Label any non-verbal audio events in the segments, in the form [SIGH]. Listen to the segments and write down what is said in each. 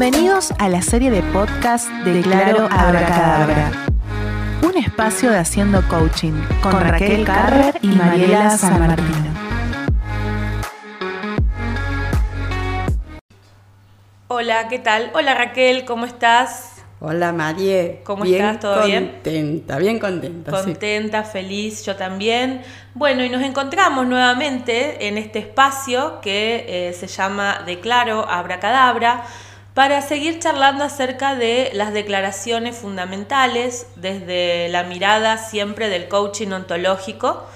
Bienvenidos a la serie de podcast de Claro Abracadabra. Un espacio de Haciendo Coaching con Raquel Carrer y Mariela San Martino. Hola, ¿qué tal? Hola Raquel, ¿cómo estás? Hola Marie. ¿Cómo estás? ¿Todo bien? Contenta, bien contenta. Contenta, feliz, yo también. Bueno, y nos encontramos nuevamente en este espacio que eh, se llama Declaro Abracadabra para seguir charlando acerca de las declaraciones fundamentales desde la mirada siempre del coaching ontológico.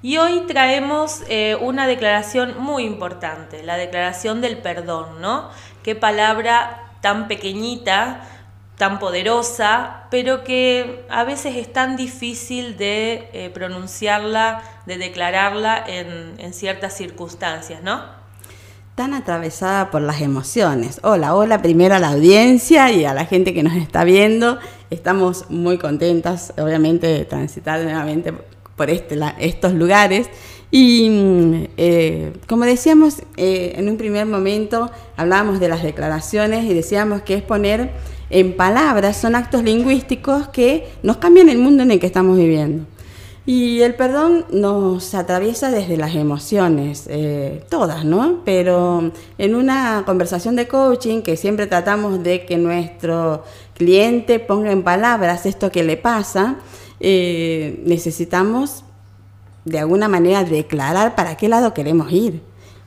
Y hoy traemos eh, una declaración muy importante, la declaración del perdón, ¿no? Qué palabra tan pequeñita tan poderosa, pero que a veces es tan difícil de eh, pronunciarla, de declararla en, ciertas circunstancias, ¿no? Tan atravesada por las emociones. Hola, hola primero a la audiencia y a la gente que nos está viendo. Estamos muy contentas, obviamente, de transitar nuevamente por este, estos lugares. Y mm, eh, como decíamos eh, en un primer momento, hablábamos de las declaraciones y decíamos que es poner en palabras, son actos lingüísticos que nos cambian el mundo en el que estamos viviendo. Y el perdón nos atraviesa desde las emociones, eh, todas, ¿no? Pero en una conversación de coaching que siempre tratamos de que nuestro cliente ponga en palabras esto que le pasa, eh, necesitamos de alguna manera declarar para qué lado queremos ir.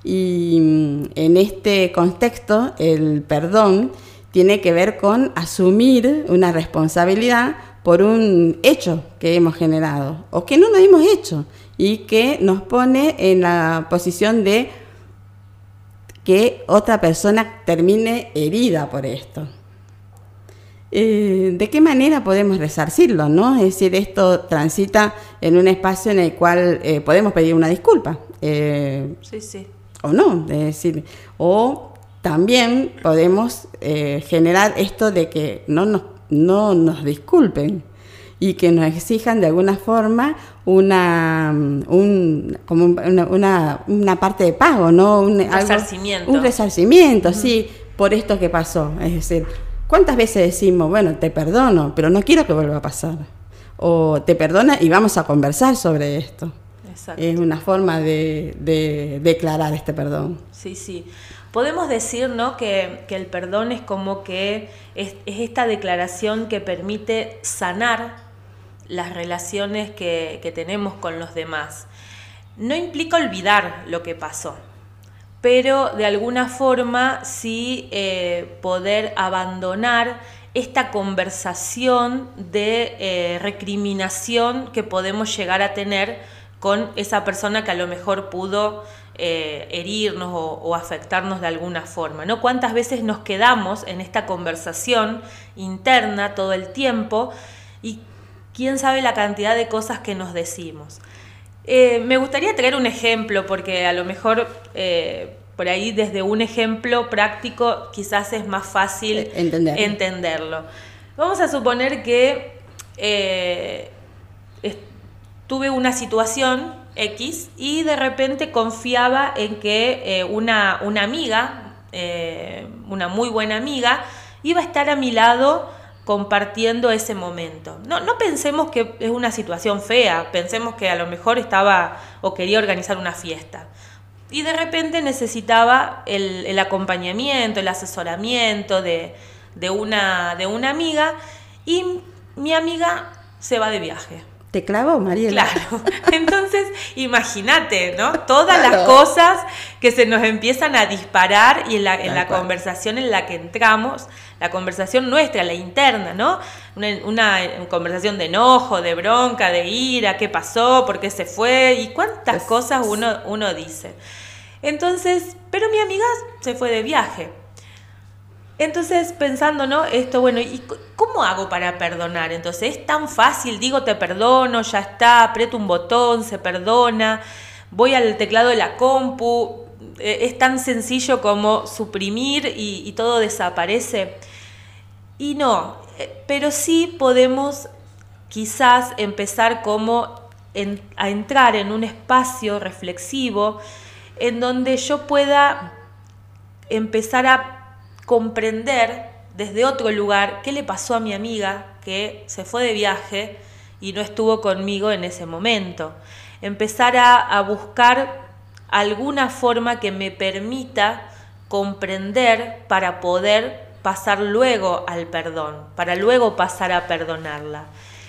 Y mm, en este contexto, el perdón tiene que ver con asumir una responsabilidad por un hecho que hemos generado o que no nos hemos hecho y que nos pone en la posición de que otra persona termine herida por esto. Eh, ¿De qué manera podemos resarcirlo? ¿no? Es decir, esto transita en un espacio en el cual eh, podemos pedir una disculpa. Eh, sí, sí. O no, es decir, o también podemos generar esto de que no nos, no nos disculpen y que nos exijan de alguna forma una, un, como una, una, parte de pago, ¿no? Un resarcimiento. un resarcimiento, sí, por esto que pasó. Es decir, ¿cuántas veces decimos, bueno, te perdono, pero no quiero que vuelva a pasar? O te perdona y vamos a conversar sobre esto. Exacto. Es una forma de, de declarar este perdón. Sí, sí podemos decir ¿no? que, el perdón es como que es, esta declaración que permite sanar las relaciones que, tenemos con los demás. No implica olvidar lo que pasó, pero de alguna forma sí eh, poder abandonar esta conversación de eh, recriminación que podemos llegar a tener con esa persona que a lo mejor pudo eh, herirnos o, afectarnos de alguna forma. ¿no? ¿Cuántas veces nos quedamos en esta conversación interna todo el tiempo y quién sabe la cantidad de cosas que nos decimos? Eh, me gustaría traer un ejemplo porque a lo mejor eh, por ahí desde un ejemplo práctico quizás es más fácil entenderlo. Vamos a suponer que tuve una situación X y de repente confiaba en que eh, una, una, amiga, eh, una muy buena amiga, iba a estar a mi lado compartiendo ese momento. No, no pensemos que es una situación fea, pensemos que a lo mejor estaba o quería organizar una fiesta. Y de repente necesitaba el, acompañamiento, el asesoramiento de, una, de una amiga y mi amiga se va de viaje. ¿Te clavó, Mariela? Claro. [LAUGHS] Entonces, imagínate, ¿no? Todas las cosas que se nos empiezan a disparar y en la, conversación en la que entramos, la conversación nuestra, la interna, ¿no? Una, conversación de enojo, de bronca, de ira, qué pasó, por qué se fue y cuántas cosas uno, uno dice. Entonces, pero mi amiga se fue de viaje. Entonces, pensando, ¿no? Esto, bueno, ¿y cómo hago para perdonar? Entonces, es tan fácil, digo te perdono, ya está, aprieto un botón, se perdona, voy al teclado de la compu, e, es tan sencillo como suprimir y, todo desaparece. Y no, eh, pero sí podemos quizás empezar como a entrar en un espacio reflexivo en donde yo pueda empezar a comprender desde otro lugar qué le pasó a mi amiga que se fue de viaje y no estuvo conmigo en ese momento. Empezar a, buscar alguna forma que me permita comprender para poder pasar luego al perdón, para luego pasar a perdonarla.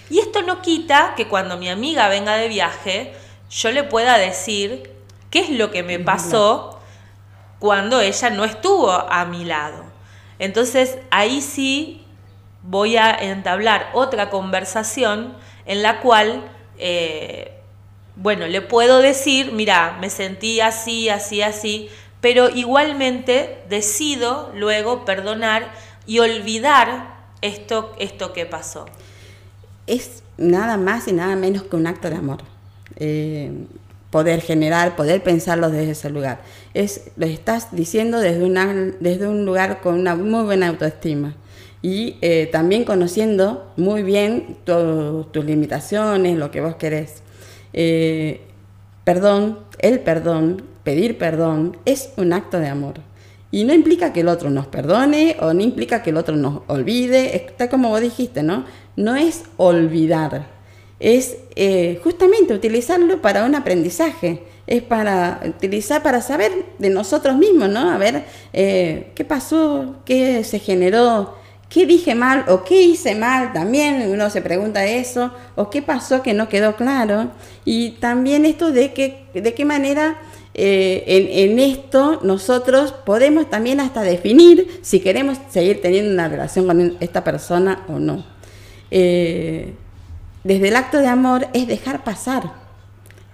Y esto no quita que cuando mi amiga venga de viaje, yo le pueda decir qué es lo que me pasó cuando ella no estuvo a mi lado. Entonces ahí sí voy a entablar otra conversación en la cual, eh, bueno, le puedo decir, mira, me sentí así, así, así, pero igualmente decido luego perdonar y olvidar esto, esto que pasó. Es nada más y nada menos que un acto de amor. Eh, poder generar, poder pensarlo desde ese lugar. Es, lo estás diciendo desde, una, desde un lugar con una muy buena autoestima y eh, también conociendo muy bien tus limitaciones, lo que vos querés. Eh, perdón, el perdón, pedir perdón, es un acto de amor. Y no implica que el otro nos perdone o no implica que el otro nos olvide, está como vos dijiste, ¿no? No es olvidar, es eh, justamente utilizarlo para un aprendizaje, es para utilizar para saber de nosotros mismos, ¿no? A ver eh, qué pasó, qué se generó, qué dije mal o qué hice mal, también uno se pregunta eso, o qué pasó que no quedó claro, y también esto de, que, de qué manera eh, en, esto nosotros podemos también hasta definir si queremos seguir teniendo una relación con esta persona o no desde el acto de amor es dejar pasar,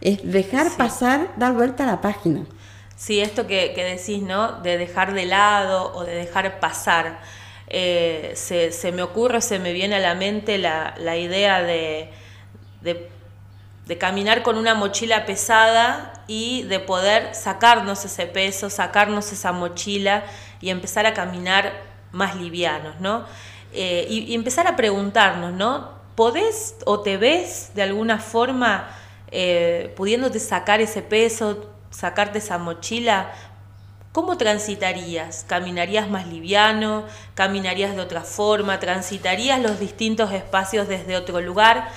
es dejar pasar, dar vuelta a la página. Sí, esto que, decís, ¿no? De dejar de lado o de dejar pasar. Eh, se, me ocurre, se me viene a la mente la, idea de, de, caminar con una mochila pesada y de poder sacarnos ese peso, sacarnos esa mochila y empezar a caminar más livianos, ¿no? Eh, y, y, empezar a preguntarnos, ¿no? ¿Podés o te ves de alguna forma eh, pudiéndote sacar ese peso, sacarte esa mochila? ¿Cómo transitarías? ¿Caminarías más liviano? ¿Caminarías de otra forma? ¿Transitarías los distintos espacios desde otro lugar?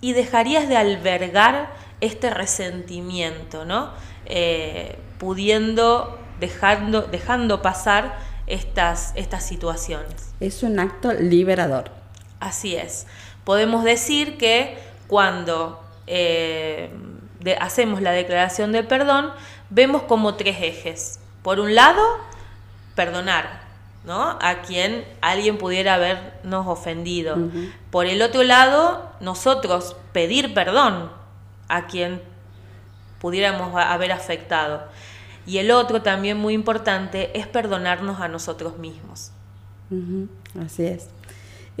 Y dejarías de albergar este resentimiento, ¿no? Eh, pudiendo, dejando, dejando pasar estas, estas situaciones. Es un acto liberador. Así es podemos decir que cuando eh, hacemos la declaración de perdón, vemos como tres ejes. Por un lado, perdonar, ¿no? A quien alguien pudiera habernos ofendido. Por el otro lado, nosotros pedir perdón a quien pudiéramos haber afectado. Y el otro también muy importante es perdonarnos a nosotros mismos. Así es.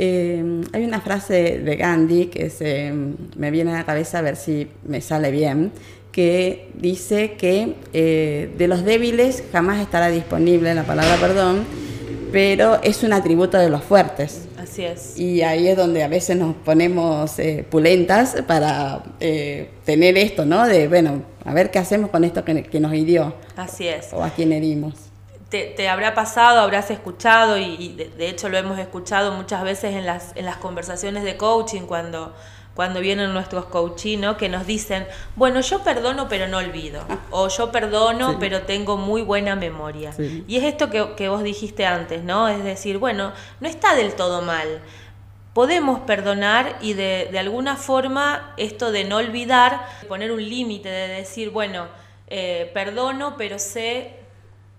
Eh, hay una frase de Gandhi que se, me viene a la cabeza a ver si me sale bien, que dice que eh, de los débiles jamás estará disponible la palabra perdón, pero es un atributo de los fuertes. Así es. Y ahí es donde a veces nos ponemos eh, pulentas para tener esto, ¿no? De, bueno, a ver qué hacemos con esto que, que nos hirió. Así es. O a quien herimos te, habrá pasado, habrás escuchado y, de, hecho lo hemos escuchado muchas veces en las, en las conversaciones de coaching cuando, cuando vienen nuestros coachinos que nos dicen, bueno, yo perdono pero no olvido, o yo perdono pero tengo muy buena memoria. Y es esto que, vos dijiste antes, ¿no? Es decir, bueno, no está del todo mal. Podemos perdonar y de, de alguna forma esto de no olvidar, poner un límite, de decir, bueno, eh, perdono pero sé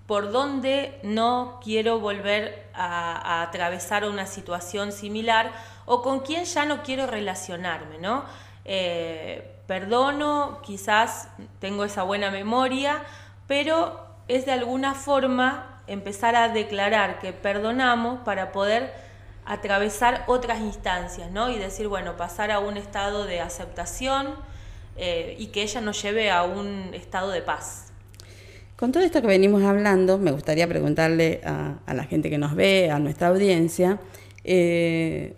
por dónde no quiero volver a, atravesar una situación similar o con quién ya no quiero relacionarme, ¿no? Eh, perdono, quizás tengo esa buena memoria, pero es de alguna forma empezar a declarar que perdonamos para poder atravesar otras instancias, ¿no? Y decir, bueno, pasar a un estado de aceptación eh, y que ella nos lleve a un estado de paz. Con todo esto que venimos hablando, me gustaría preguntarle a, la gente que nos ve, a nuestra audiencia, eh,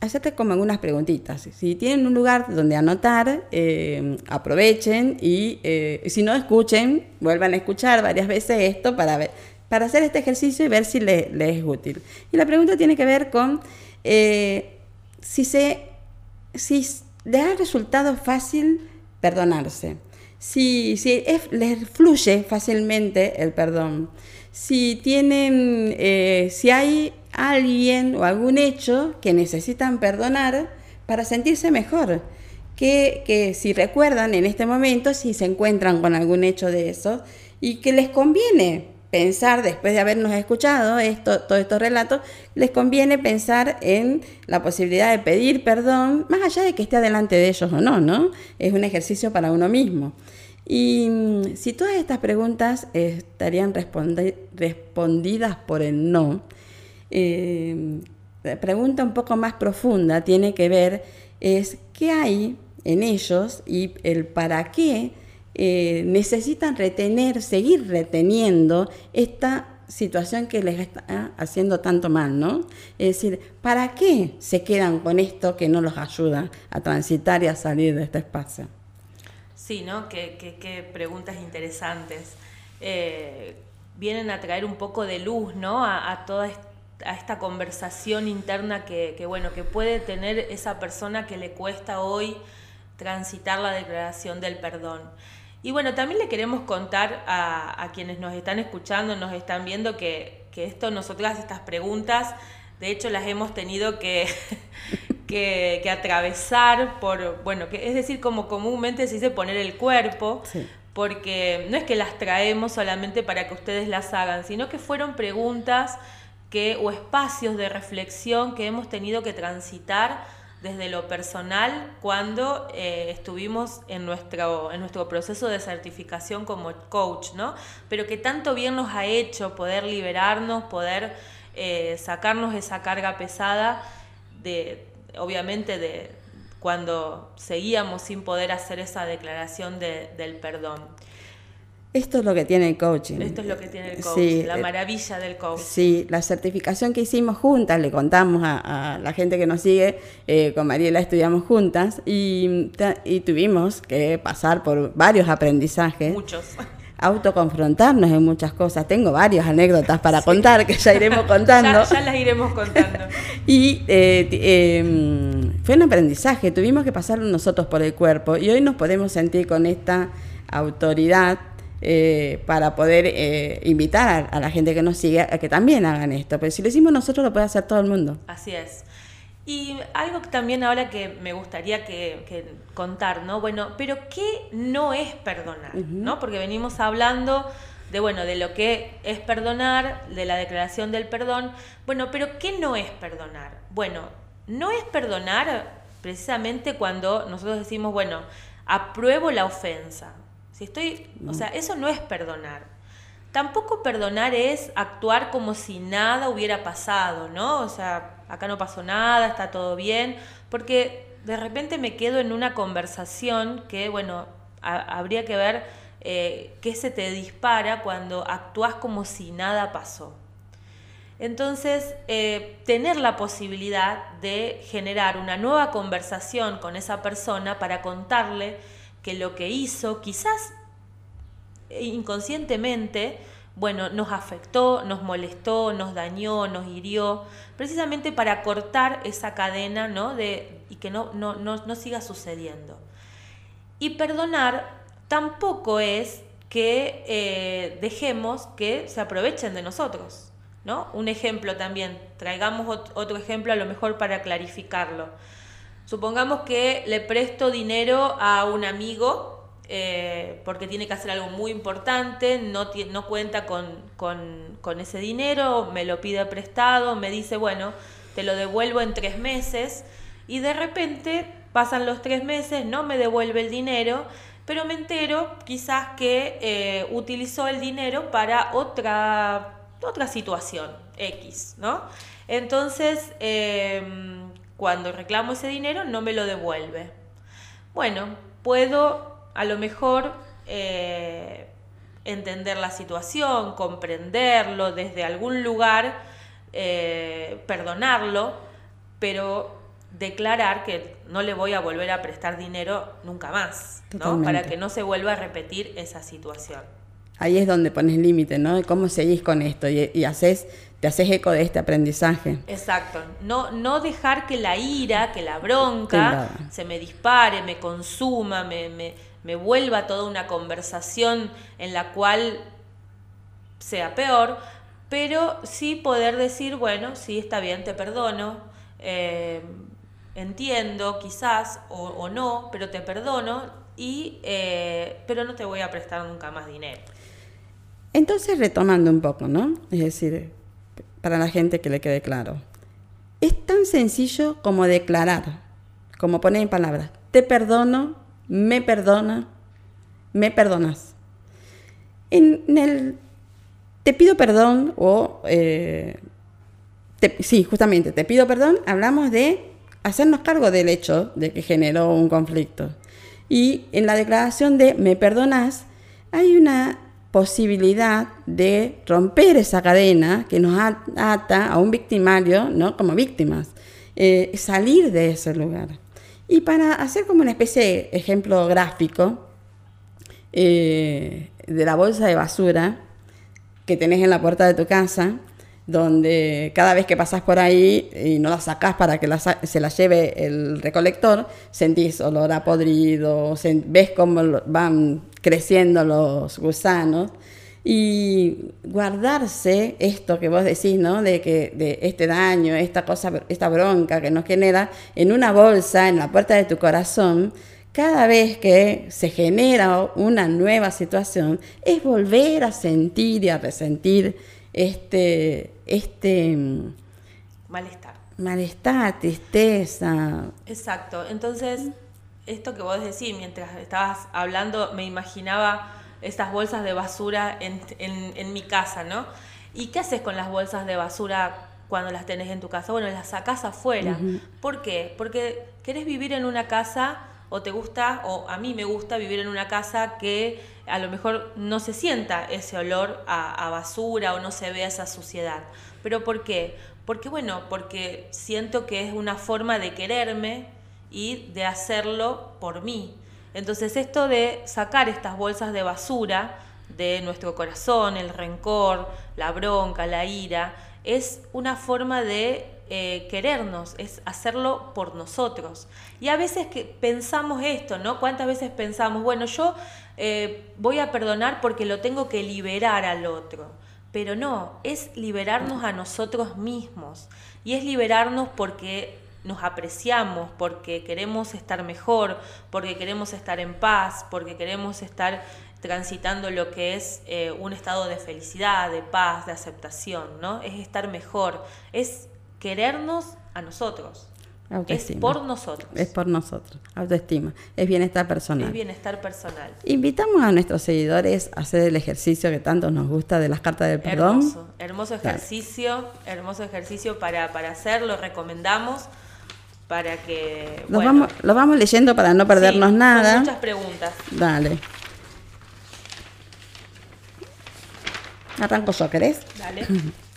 hacerte como algunas preguntitas. Si tienen un lugar donde anotar, eh, aprovechen y eh, si no escuchen, vuelvan a escuchar varias veces esto para ver para hacer este ejercicio y ver si le, es útil. Y la pregunta tiene que ver con eh, si, se, si ha resultado fácil perdonarse, si, si les fluye fácilmente el perdón, si tienen, eh, si hay alguien o algún hecho que necesitan perdonar para sentirse mejor. Que, que, si recuerdan en este momento, si se encuentran con algún hecho de eso, y que les conviene pensar, después de habernos escuchado esto, todos estos relatos, les conviene pensar en la posibilidad de pedir perdón, más allá de que esté delante de ellos o no, ¿no? Es un ejercicio para uno mismo. Y mm, si todas estas preguntas estarían respondidas por el no, eh, la pregunta un poco más profunda tiene que ver es qué hay en ellos y el para qué eh, necesitan retener, seguir reteniendo esta situación que les está haciendo tanto mal, ¿no? Es decir, ¿para qué se quedan con esto que no los ayuda a transitar y a salir de este espacio? Sí, ¿no? Qué, preguntas interesantes. Eh, vienen a traer un poco de luz, ¿no? A, toda a esta conversación interna que, bueno, que puede tener esa persona que le cuesta hoy transitar la declaración del perdón. Y bueno, también le queremos contar a, quienes nos están escuchando, nos están viendo, que, esto, nosotras, estas preguntas, de hecho las hemos tenido [LAUGHS] que, que, atravesar por, bueno, que es decir, como comúnmente se dice poner el cuerpo, porque no es que las traemos solamente para que ustedes las hagan, sino que fueron preguntas que, o espacios de reflexión que hemos tenido que transitar desde lo personal cuando eh, estuvimos en nuestro, en nuestro proceso de certificación como coach, ¿no? Pero que tanto bien nos ha hecho poder liberarnos, poder eh, sacarnos esa carga pesada de, obviamente, de cuando seguíamos sin poder hacer esa declaración del perdón. Esto es lo que tiene el coaching. Esto es lo que tiene el coaching, la eh, maravilla del coaching. Sí, la certificación que hicimos juntas, le contamos a, la gente que nos sigue, eh, con Mariela estudiamos juntas y, tuvimos que pasar por varios aprendizajes. Muchos. [LAUGHS] Autoconfrontarnos en muchas cosas. Tengo varias anécdotas para contar que ya iremos [LAUGHS] contando. ya, las iremos contando. [LAUGHS] y eh, em, fue un aprendizaje, tuvimos que pasarlo nosotros por el cuerpo y hoy nos podemos sentir con esta autoridad eh, para poder eh, invitar a, la gente que nos sigue a que también hagan esto. Pero si lo hicimos nosotros, lo puede hacer todo el mundo. Así es. Y algo también ahora que me gustaría que, contar, ¿no? Bueno, pero ¿qué no es perdonar? ¿no? Porque venimos hablando de, bueno, de lo que es perdonar, de la declaración del perdón. Bueno, pero ¿qué no es perdonar? Bueno, no es perdonar precisamente cuando nosotros decimos, bueno, apruebo la ofensa, si estoy, o sea, eso no es perdonar. Tampoco perdonar es actuar como si nada hubiera pasado, ¿no? O sea, acá no pasó nada, está todo bien, porque de repente me quedo en una conversación que, bueno, habría que ver eh, qué se te dispara cuando actúas como si nada pasó. Entonces, eh, tener la posibilidad de generar una nueva conversación con esa persona para contarle que lo que hizo quizás inconscientemente, bueno, nos afectó, nos molestó, nos dañó, nos hirió, precisamente para cortar esa cadena ¿no? de, y que no, no, no, siga sucediendo. Y perdonar tampoco es que eh, dejemos que se aprovechen de nosotros. ¿no? Un ejemplo también, traigamos otro ejemplo a lo mejor para clarificarlo. Supongamos que le presto dinero a un amigo eh, porque tiene que hacer algo muy importante, no, cuenta con, ese dinero, me lo pide prestado, me dice, bueno, te lo devuelvo en tres meses y de repente pasan los tres meses, no me devuelve el dinero, pero me entero quizás que eh, utilizó el dinero para otra, otra situación X, ¿no? Entonces, em, cuando reclamo ese dinero no me lo devuelve. Bueno, puedo a lo mejor eh, entender la situación, comprenderlo desde algún lugar, eh, perdonarlo, pero declarar que no le voy a volver a prestar dinero nunca más, ¿no? para que no se vuelva a repetir esa situación. Ahí es donde pones límite, ¿no? ¿Cómo seguís con esto? Y, haces, te haces eco de este aprendizaje. Exacto. No, no dejar que la ira, que la bronca se me dispare, me consuma, me, me, me vuelva toda una conversación en la cual sea peor, pero sí poder decir, bueno, sí, está bien, te perdono, eh, entiendo quizás o, no, pero te perdono, y, eh, pero no te voy a prestar nunca más dinero. Entonces, retomando un poco, ¿no? Es decir, para la gente que le quede claro, es tan sencillo como declarar, como poner en palabras, te perdono, me perdona, me perdonas. En el te pido perdón o... Eh, sí, justamente, te pido perdón, hablamos de hacernos cargo del hecho de que generó un conflicto. Y en la declaración de me perdonas, hay una posibilidad de romper esa cadena que nos ata a un victimario, ¿no? Como víctimas, eh, salir de ese lugar. Y para hacer como una especie de ejemplo gráfico eh, de la bolsa de basura, que tenés en la puerta de tu casa, donde cada vez que pasás por ahí y no la sacás para que se la lleve el recolector, sentís olor a podrido, ves cómo van creciendo los gusanos. Y guardarse esto que vos decís, ¿no? De que de este daño, esta cosa, esta bronca que nos genera en una bolsa en la puerta de tu corazón, cada vez que se genera una nueva situación, es volver a sentir y a resentir este, este mm, malestar. Malestar, tristeza. Exacto. Entonces, esto que vos decís, mientras estabas hablando, me imaginaba estas bolsas de basura en, mi casa, ¿no? ¿Y qué haces con las bolsas de basura cuando las tenés en tu casa? Bueno, las sacás afuera. ¿Por qué? Porque querés vivir en una casa o te gusta, o a mí me gusta vivir en una casa que a lo mejor no se sienta ese olor a, basura o no se vea esa suciedad. ¿Pero por qué? Porque bueno, porque siento que es una forma de quererme y de hacerlo por mí. Entonces esto de sacar estas bolsas de basura de nuestro corazón, el rencor, la bronca, la ira, es una forma de eh, querernos, es hacerlo por nosotros. Y a veces que pensamos esto, ¿no? ¿Cuántas veces pensamos, bueno, yo eh, voy a perdonar porque lo tengo que liberar al otro? Pero no, es liberarnos a nosotros mismos. Y es liberarnos porque nos apreciamos, porque queremos estar mejor, porque queremos estar en paz, porque queremos estar transitando lo que es eh, un estado de felicidad, de paz, de aceptación, ¿no? Es estar mejor, es querernos a nosotros. Es por nosotros. Es por nosotros. Autoestima. Es bienestar personal. Es bienestar personal. Invitamos a nuestros seguidores a hacer el ejercicio que tanto nos gusta de las cartas del perdón. Hermoso, hermoso ejercicio, hermoso ejercicio para, para hacer, lo recomendamos para que... Lo, vamos, lo vamos leyendo para no perdernos nada. Muchas preguntas. Dale. Arranco yo, ¿querés? Dale. [LAUGHS]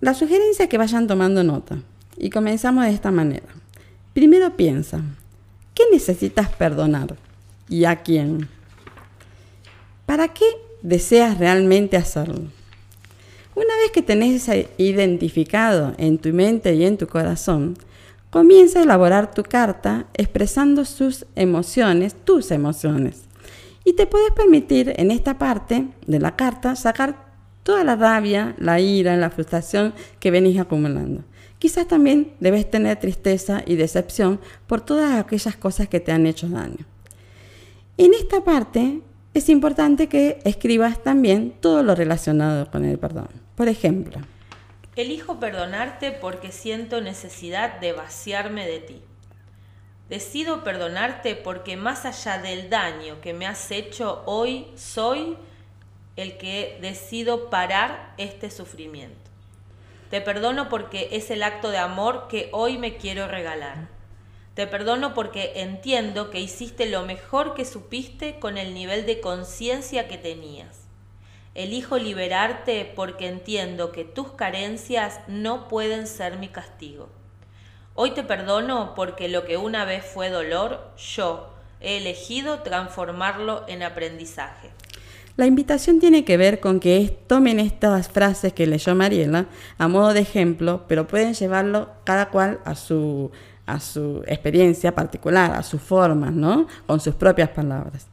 La sugerencia es que vayan tomando nota y comenzamos de esta manera. Primero piensa, ¿qué necesitas perdonar y a quién? ¿Para qué deseas realmente hacerlo? Una vez que tenés identificado en tu mente y en tu corazón, comienza a elaborar tu carta expresando sus emociones, tus emociones. Y te puedes permitir en esta parte de la carta sacar toda la rabia, la ira, la frustración que venís acumulando. Quizás también debes tener tristeza y decepción por todas aquellas cosas que te han hecho daño. En esta parte es importante que escribas también todo lo relacionado con el perdón. Por ejemplo, elijo perdonarte porque siento necesidad de vaciarme de ti. Decido perdonarte porque más allá del daño que me has hecho hoy, soy el que decido parar este sufrimiento. Te perdono porque es el acto de amor que hoy me quiero regalar. Te perdono porque entiendo que hiciste lo mejor que supiste con el nivel de conciencia que tenías. Elijo liberarte porque entiendo que tus carencias no pueden ser mi castigo. Hoy te perdono porque lo que una vez fue dolor, yo, He elegido transformarlo en aprendizaje. La invitación tiene que ver con que tomen estas frases que leyó Mariela a modo de ejemplo, pero pueden llevarlo cada cual a su, a su experiencia particular, a sus formas, ¿no? Con sus propias palabras.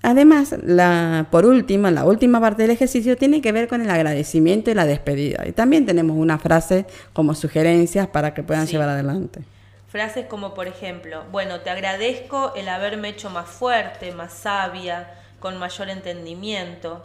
además, la, por último, la última parte del ejercicio tiene que ver con el agradecimiento y la despedida. Y también tenemos una frase como sugerencias para que puedan llevar adelante. Frases como, por ejemplo, bueno, te agradezco el haberme hecho más fuerte, más sabia, con mayor entendimiento.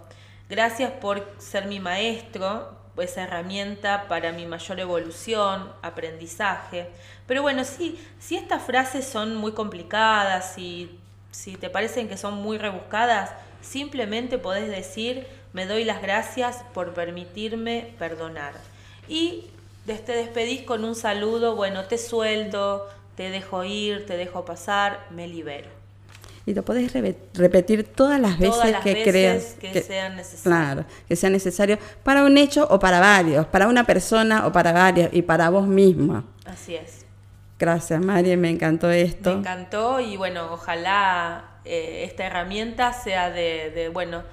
Gracias por ser mi maestro, esa herramienta para mi mayor evolución, aprendizaje. Pero bueno, sí, si estas frases son muy complicadas, y si te parecen que son muy rebuscadas, simplemente podés decir, me doy las gracias por permitirme perdonar. Y te despedís con un saludo, bueno, te suelto, te dejo ir, te dejo pasar, me libero y lo podés repetir todas las veces que creas que, sea necesario. Claro, que sea necesario para un hecho o para varios, para una persona o para varios y para vos misma. Así es. Gracias, María, me encantó esto. Me encantó y bueno, ojalá eh, esta herramienta sea de, bueno,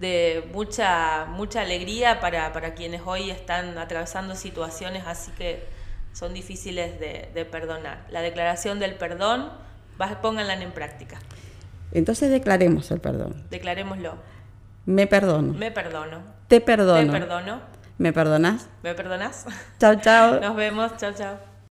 de mucha, mucha alegría para, para quienes hoy están atravesando situaciones así que son difíciles de, de perdonar. La declaración del perdón, pónganla en práctica. Entonces declaremos el perdón. Declarémoslo. Me perdono. Me perdono. Te perdono. Te perdono. ¿Me perdonas? ¿Me perdonas? Chao, chao. [LAUGHS] Nos vemos. Chao, chao.